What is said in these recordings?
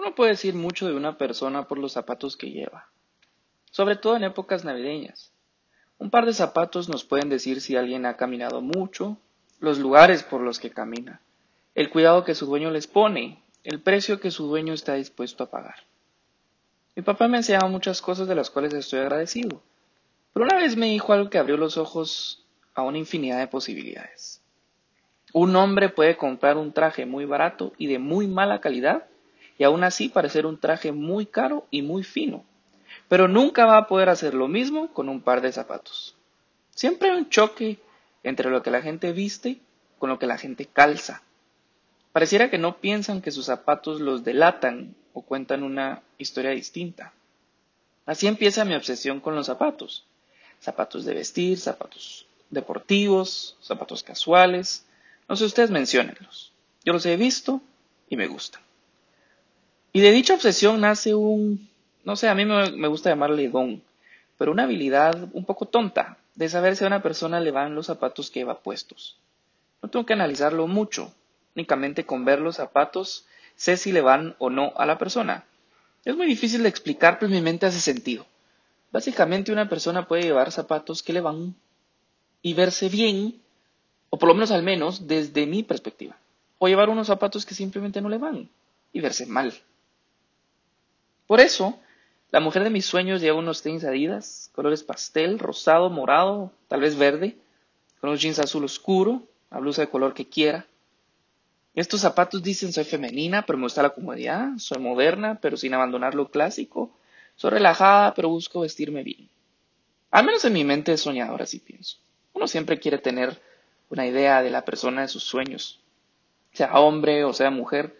Uno puede decir mucho de una persona por los zapatos que lleva, sobre todo en épocas navideñas. Un par de zapatos nos pueden decir si alguien ha caminado mucho, los lugares por los que camina, el cuidado que su dueño les pone, el precio que su dueño está dispuesto a pagar. Mi papá me enseñaba muchas cosas de las cuales estoy agradecido, pero una vez me dijo algo que abrió los ojos a una infinidad de posibilidades. Un hombre puede comprar un traje muy barato y de muy mala calidad y aún así parecer un traje muy caro y muy fino, pero nunca va a poder hacer lo mismo con un par de zapatos. Siempre hay un choque entre lo que la gente viste con lo que la gente calza. Pareciera que no piensan que sus zapatos los delatan o cuentan una historia distinta. Así empieza mi obsesión con los zapatos. Zapatos de vestir, zapatos deportivos, zapatos casuales. No sé, ustedes menciónenlos. Yo los he visto y me gustan. Y de dicha obsesión nace un, no sé, a mí me, gusta llamarle don, pero una habilidad un poco tonta de saber si a una persona le van los zapatos que lleva puestos. No tengo que analizarlo mucho, únicamente con ver los zapatos sé si le van o no a la persona. Es muy difícil de explicar, pero mi mente hace sentido. Básicamente una persona puede llevar zapatos que le van y verse bien, o por lo menos al menos desde mi perspectiva, o llevar unos zapatos que simplemente no le van y verse mal. Por eso, la mujer de mis sueños lleva unos tenis Adidas, colores pastel, rosado, morado, tal vez verde, con unos jeans azul oscuro, la blusa de color que quiera. Estos zapatos dicen soy femenina, pero me gusta la comodidad, soy moderna, pero sin abandonar lo clásico, soy relajada, pero busco vestirme bien. Al menos en mi mente es soñadora, así pienso. Uno siempre quiere tener una idea de la persona de sus sueños, sea hombre o sea mujer,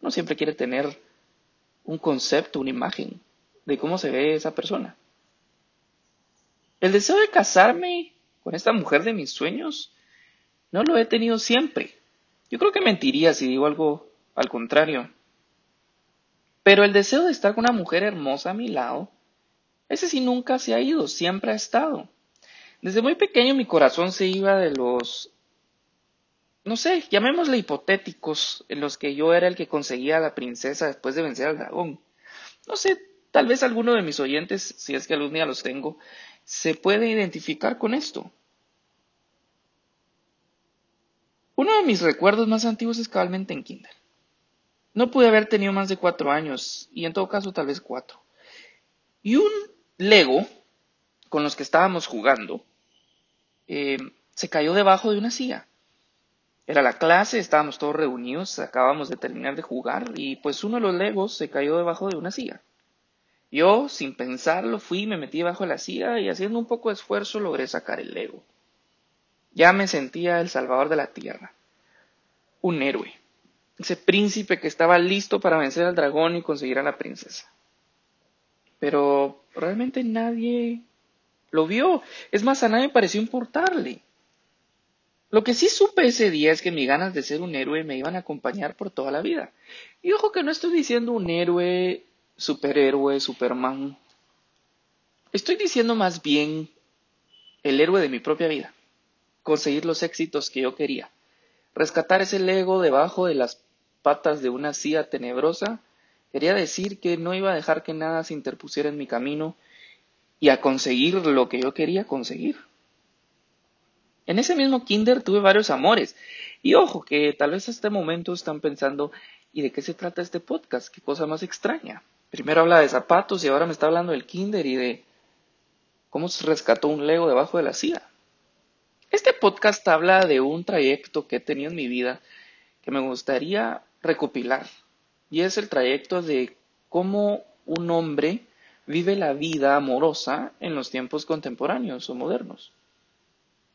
uno siempre quiere tener un concepto, una imagen de cómo se ve esa persona. El deseo de casarme con esta mujer de mis sueños no lo he tenido siempre. Yo creo que mentiría si digo algo al contrario. Pero el deseo de estar con una mujer hermosa a mi lado, ese sí nunca se ha ido, siempre ha estado. Desde muy pequeño mi corazón se iba de los no sé, llamémosle hipotéticos, en los que yo era el que conseguía a la princesa después de vencer al dragón. No sé, tal vez alguno de mis oyentes, si es que algún día los tengo, se puede identificar con esto. Uno de mis recuerdos más antiguos es cabalmente en Kinder. No pude haber tenido más de cuatro años, y en todo caso tal vez cuatro. Y un Lego con los que estábamos jugando eh, se cayó debajo de una silla. Era la clase, estábamos todos reunidos, acabamos de terminar de jugar y pues uno de los legos se cayó debajo de una silla. Yo, sin pensarlo, fui me metí debajo de la silla y haciendo un poco de esfuerzo logré sacar el lego. Ya me sentía el salvador de la tierra. Un héroe. Ese príncipe que estaba listo para vencer al dragón y conseguir a la princesa. Pero realmente nadie lo vio. Es más, a nadie pareció importarle. Lo que sí supe ese día es que mis ganas de ser un héroe me iban a acompañar por toda la vida. Y ojo que no estoy diciendo un héroe, superhéroe, superman. Estoy diciendo más bien el héroe de mi propia vida. Conseguir los éxitos que yo quería. Rescatar ese Lego debajo de las patas de una silla tenebrosa. Quería decir que no iba a dejar que nada se interpusiera en mi camino y a conseguir lo que yo quería conseguir. En ese mismo kinder tuve varios amores. Y ojo, que tal vez a este momento están pensando, ¿y de qué se trata este podcast? Qué cosa más extraña. Primero habla de zapatos y ahora me está hablando del kinder y de cómo se rescató un Lego debajo de la silla. Este podcast habla de un trayecto que he tenido en mi vida que me gustaría recopilar. Y es el trayecto de cómo un hombre vive la vida amorosa en los tiempos contemporáneos o modernos.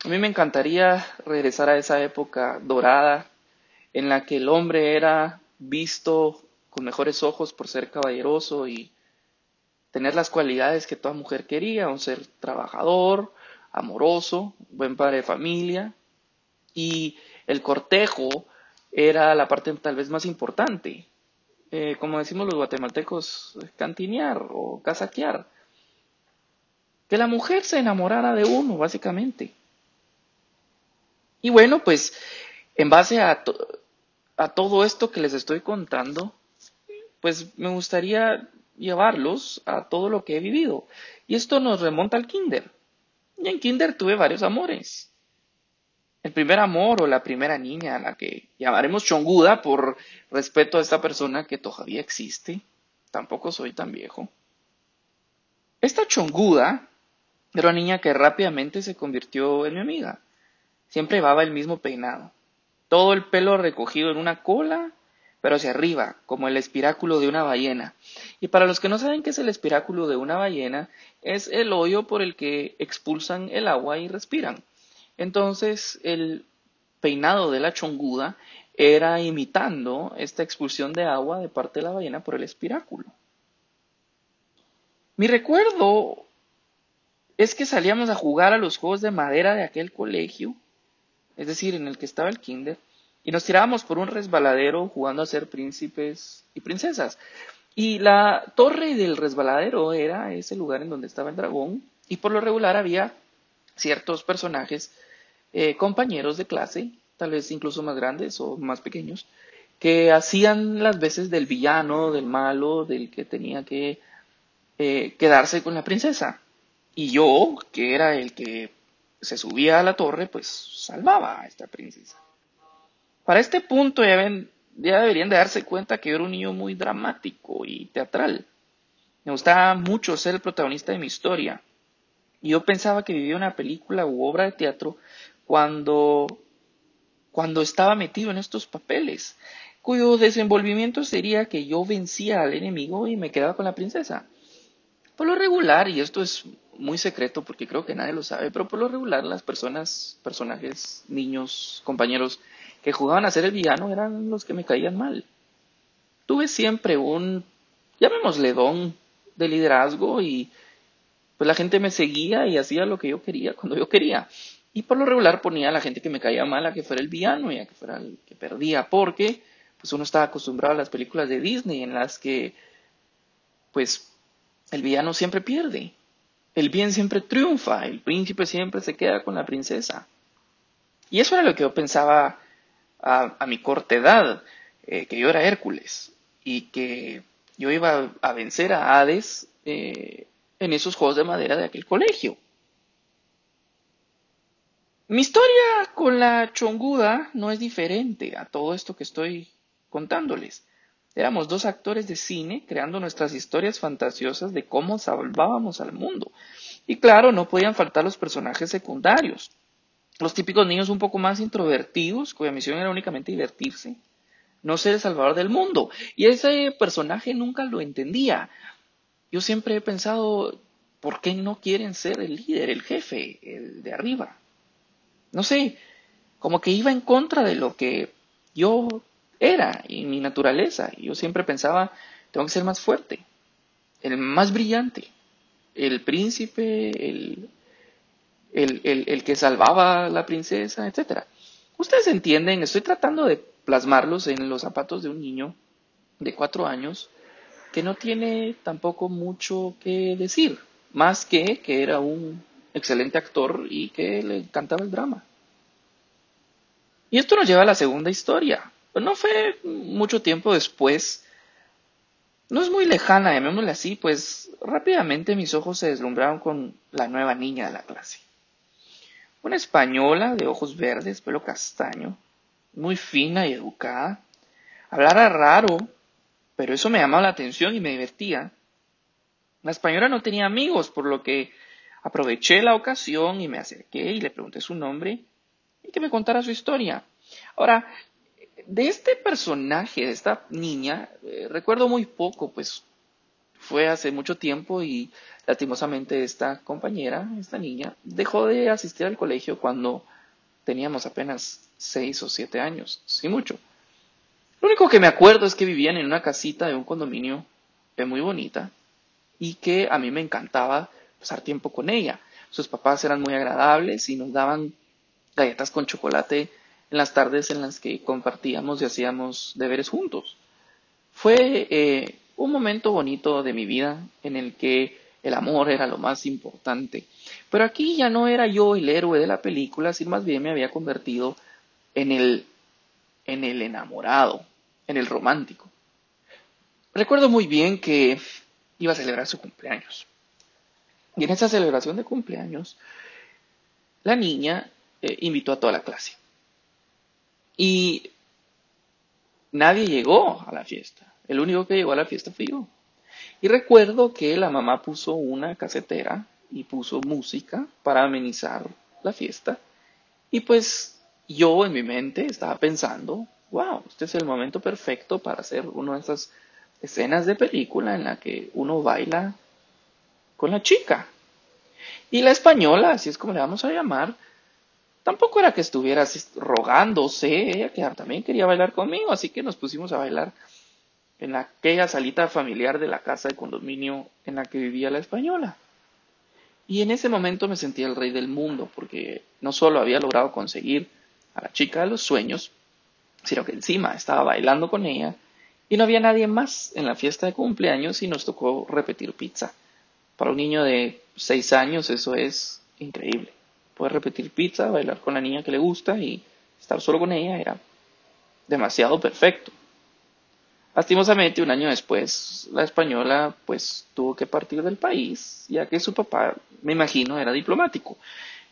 A mí me encantaría regresar a esa época dorada en la que el hombre era visto con mejores ojos por ser caballeroso y tener las cualidades que toda mujer quería, un ser trabajador, amoroso, buen padre de familia y el cortejo era la parte tal vez más importante. Eh, como decimos los guatemaltecos, cantinear o casaquear. Que la mujer se enamorara de uno, básicamente. Y bueno, pues en base a, a todo esto que les estoy contando, pues me gustaría llevarlos a todo lo que he vivido. Y esto nos remonta al kinder. Y en kinder tuve varios amores. El primer amor o la primera niña a la que llamaremos Chonguda por respeto a esta persona que todavía existe. Tampoco soy tan viejo. Esta Chonguda era una niña que rápidamente se convirtió en mi amiga. Siempre llevaba el mismo peinado. Todo el pelo recogido en una cola pero hacia arriba, como el espiráculo de una ballena. Y para los que no saben qué es el espiráculo de una ballena, es el hoyo por el que expulsan el agua y respiran. Entonces, el peinado de la chonguda era imitando esta expulsión de agua de parte de la ballena por el espiráculo. Mi recuerdo es que salíamos a jugar a los juegos de madera de aquel colegio, es decir, en el que estaba el kinder, y nos tirábamos por un resbaladero jugando a ser príncipes y princesas. Y la torre del resbaladero era ese lugar en donde estaba el dragón y por lo regular había ciertos personajes, eh, compañeros de clase, tal vez incluso más grandes o más pequeños, que hacían las veces del villano, del malo, del que tenía que eh, quedarse con la princesa. Y yo, que era el que se subía a la torre, pues salvaba a esta princesa. Para este punto ya, deberían de darse cuenta que yo era un niño muy dramático y teatral. Me gustaba mucho ser el protagonista de mi historia. Y yo pensaba que vivía una película u obra de teatro cuando, cuando estaba metido en estos papeles, cuyo desenvolvimiento sería que yo vencía al enemigo y me quedaba con la princesa. Por lo regular, y esto es muy secreto porque creo que nadie lo sabe, pero por lo regular las personas, personajes, niños, compañeros que jugaban a ser el villano eran los que me caían mal. Tuve siempre un, llamémosle don de liderazgo y pues la gente me seguía y hacía lo que yo quería cuando yo quería. Y por lo regular ponía a la gente que me caía mal a que fuera el villano y a que fuera el que perdía, porque pues uno estaba acostumbrado a las películas de Disney en las que pues el villano siempre pierde, el bien siempre triunfa, el príncipe siempre se queda con la princesa. Y eso era lo que yo pensaba a, mi corta edad, eh, que yo era Hércules y que yo iba a vencer a Hades eh, en esos juegos de madera de aquel colegio. Mi historia con la chonguda no es diferente a todo esto que estoy contándoles. Éramos dos actores de cine creando nuestras historias fantasiosas de cómo salvábamos al mundo. Y claro, no podían faltar los personajes secundarios los típicos niños un poco más introvertidos, cuya misión era únicamente divertirse, no ser el salvador del mundo. Y ese personaje nunca lo entendía. Yo siempre he pensado, ¿por qué no quieren ser el líder, el jefe, el de arriba? No sé, como que iba en contra de lo que yo era y mi naturaleza. Yo siempre pensaba, tengo que ser más fuerte, el más brillante, el príncipe, el el, que salvaba a la princesa, etc. Ustedes entienden, estoy tratando de plasmarlos en los zapatos de un niño de cuatro años que no tiene tampoco mucho que decir, más que que era un excelente actor y que le encantaba el drama. Y esto nos lleva a la segunda historia. No fue mucho tiempo después, no es muy lejana, llamémosle así, pues rápidamente mis ojos se deslumbraron con la nueva niña de la clase. Una española de ojos verdes, pelo castaño, muy fina y educada. Hablara raro, pero eso me llamaba la atención y me divertía. La española no tenía amigos, por lo que aproveché la ocasión y me acerqué y le pregunté su nombre y que me contara su historia. Ahora, de este personaje, de esta niña, eh, recuerdo muy poco, pues fue hace mucho tiempo y lastimosamente esta compañera, esta niña, dejó de asistir al colegio cuando teníamos apenas seis o siete años, sí mucho. Lo único que me acuerdo es que vivían en una casita de un condominio muy bonita y que a mí me encantaba pasar tiempo con ella. Sus papás eran muy agradables y nos daban galletas con chocolate en las tardes en las que compartíamos y hacíamos deberes juntos. Fue eh, un momento bonito de mi vida en el que el amor era lo más importante. Pero aquí ya no era yo el héroe de la película, sino más bien me había convertido en el, en el enamorado, en el romántico. Recuerdo muy bien que iba a celebrar su cumpleaños. Y en esa celebración de cumpleaños, la niña eh, invitó a toda la clase. Y nadie llegó a la fiesta. El único que llegó a la fiesta fui yo. Y recuerdo que la mamá puso una casetera y puso música para amenizar la fiesta. Y pues yo en mi mente estaba pensando, wow, este es el momento perfecto para hacer una de esas escenas de película en la que uno baila con la chica. Y la española, así es como le vamos a llamar, tampoco era que estuviera rogándose, ella que también quería bailar conmigo, así que nos pusimos a bailar en aquella salita familiar de la casa de condominio en la que vivía la española. Y en ese momento me sentía el rey del mundo, porque no solo había logrado conseguir a la chica de los sueños, sino que encima estaba bailando con ella y no había nadie más en la fiesta de cumpleaños y nos tocó repetir pizza. Para un niño de seis años eso es increíble. Poder repetir pizza, bailar con la niña que le gusta y estar solo con ella era demasiado perfecto. Lastimosamente, un año después, la española pues tuvo que partir del país, ya que su papá, me imagino, era diplomático.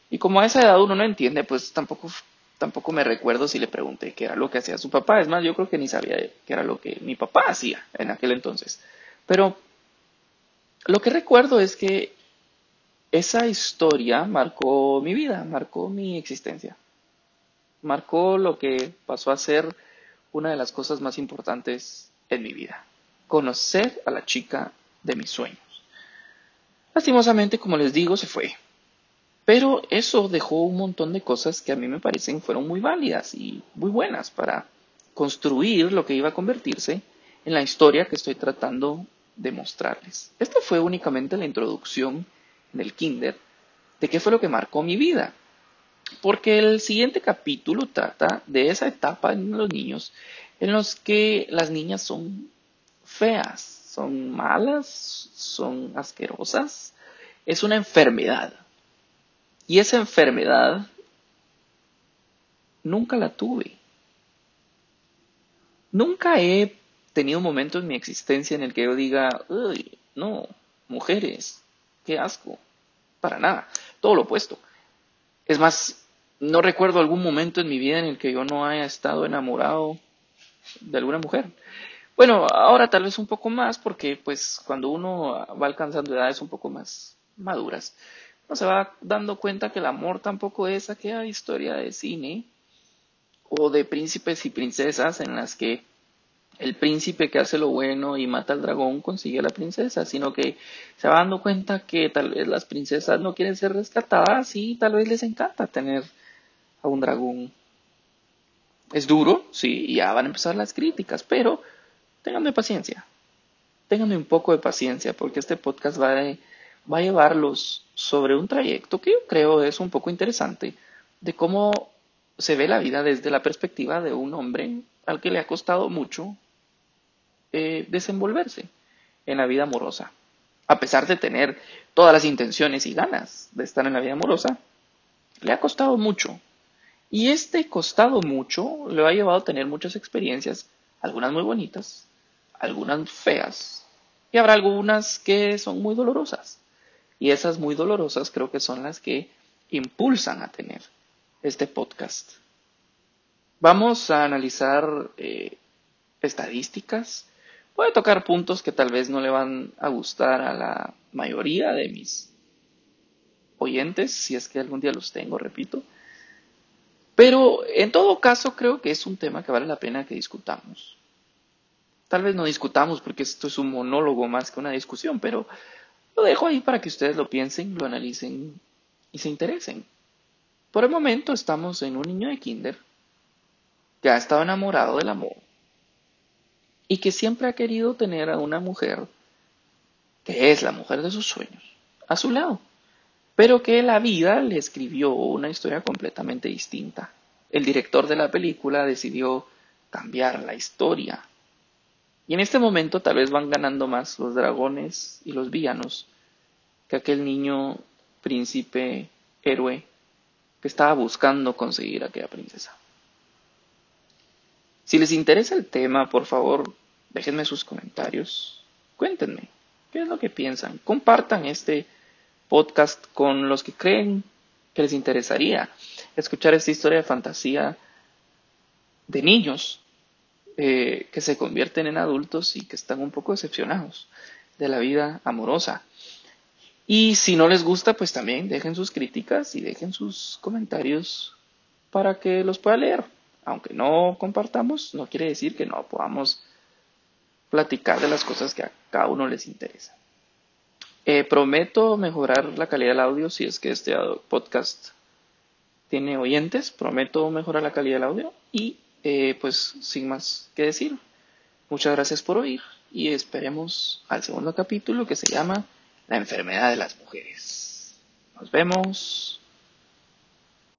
Y como a esa edad uno no entiende, pues tampoco, tampoco me recuerdo si le pregunté qué era lo que hacía su papá. Es más, yo creo que ni sabía qué era lo que mi papá hacía en aquel entonces. Pero lo que recuerdo es que esa historia marcó mi vida, marcó mi existencia. Marcó lo que pasó a ser una de las cosas más importantes en mi vida. Conocer a la chica de mis sueños. Lastimosamente, como les digo, se fue. Pero eso dejó un montón de cosas que a mí me parecen fueron muy válidas y muy buenas para construir lo que iba a convertirse en la historia que estoy tratando de mostrarles. Esta fue únicamente la introducción del kinder de qué fue lo que marcó mi vida. Porque el siguiente capítulo trata de esa etapa en los niños en los que las niñas son feas, son malas, son asquerosas. Es una enfermedad. Y esa enfermedad nunca la tuve. Nunca he tenido un momento en mi existencia en el que yo diga, uy, no, mujeres, qué asco. Para nada. Todo lo opuesto. Es más, no recuerdo algún momento en mi vida en el que yo no haya estado enamorado de alguna mujer. Bueno, ahora tal vez un poco más porque pues cuando uno va alcanzando edades un poco más maduras, uno se va dando cuenta que el amor tampoco es aquella historia de cine o de príncipes y princesas en las que el príncipe que hace lo bueno y mata al dragón consigue a la princesa, sino que se va dando cuenta que tal vez las princesas no quieren ser rescatadas y tal vez les encanta tener a un dragón es duro, sí, y ya van a empezar las críticas, pero ténganme paciencia. Ténganme un poco de paciencia porque este podcast va, va a llevarlos sobre un trayecto que yo creo es un poco interesante de cómo se ve la vida desde la perspectiva de un hombre al que le ha costado mucho eh, desenvolverse en la vida amorosa. A pesar de tener todas las intenciones y ganas de estar en la vida amorosa, le ha costado mucho y este costado mucho le ha llevado a tener muchas experiencias, algunas muy bonitas, algunas feas, y habrá algunas que son muy dolorosas. Y esas muy dolorosas creo que son las que impulsan a tener este podcast. Vamos a analizar eh, estadísticas. A tocar puntos que tal vez no le van a gustar a la mayoría de mis oyentes, si es que algún día los tengo, repito. Pero en todo caso creo que es un tema que vale la pena que discutamos. Tal vez no discutamos porque esto es un monólogo más que una discusión, pero lo dejo ahí para que ustedes lo piensen, lo analicen y se interesen. Por el momento estamos en un niño de kinder que ha estado enamorado del amor y que siempre ha querido tener a una mujer que es la mujer de sus sueños a su lado pero que la vida le escribió una historia completamente distinta. El director de la película decidió cambiar la historia. Y en este momento tal vez van ganando más los dragones y los villanos que aquel niño príncipe héroe que estaba buscando conseguir a aquella princesa. Si les interesa el tema, por favor, déjenme sus comentarios, cuéntenme qué es lo que piensan, compartan este podcast con los que creen que les interesaría escuchar esta historia de fantasía de niños eh, que se convierten en adultos y que están un poco decepcionados de la vida amorosa. Y si no les gusta, pues también dejen sus críticas y dejen sus comentarios para que los pueda leer. Aunque no compartamos, no quiere decir que no podamos platicar de las cosas que a cada uno les interesa. Eh, prometo mejorar la calidad del audio si es que este podcast tiene oyentes. Prometo mejorar la calidad del audio y eh, pues sin más que decir. Muchas gracias por oír y esperemos al segundo capítulo que se llama La enfermedad de las mujeres. Nos vemos.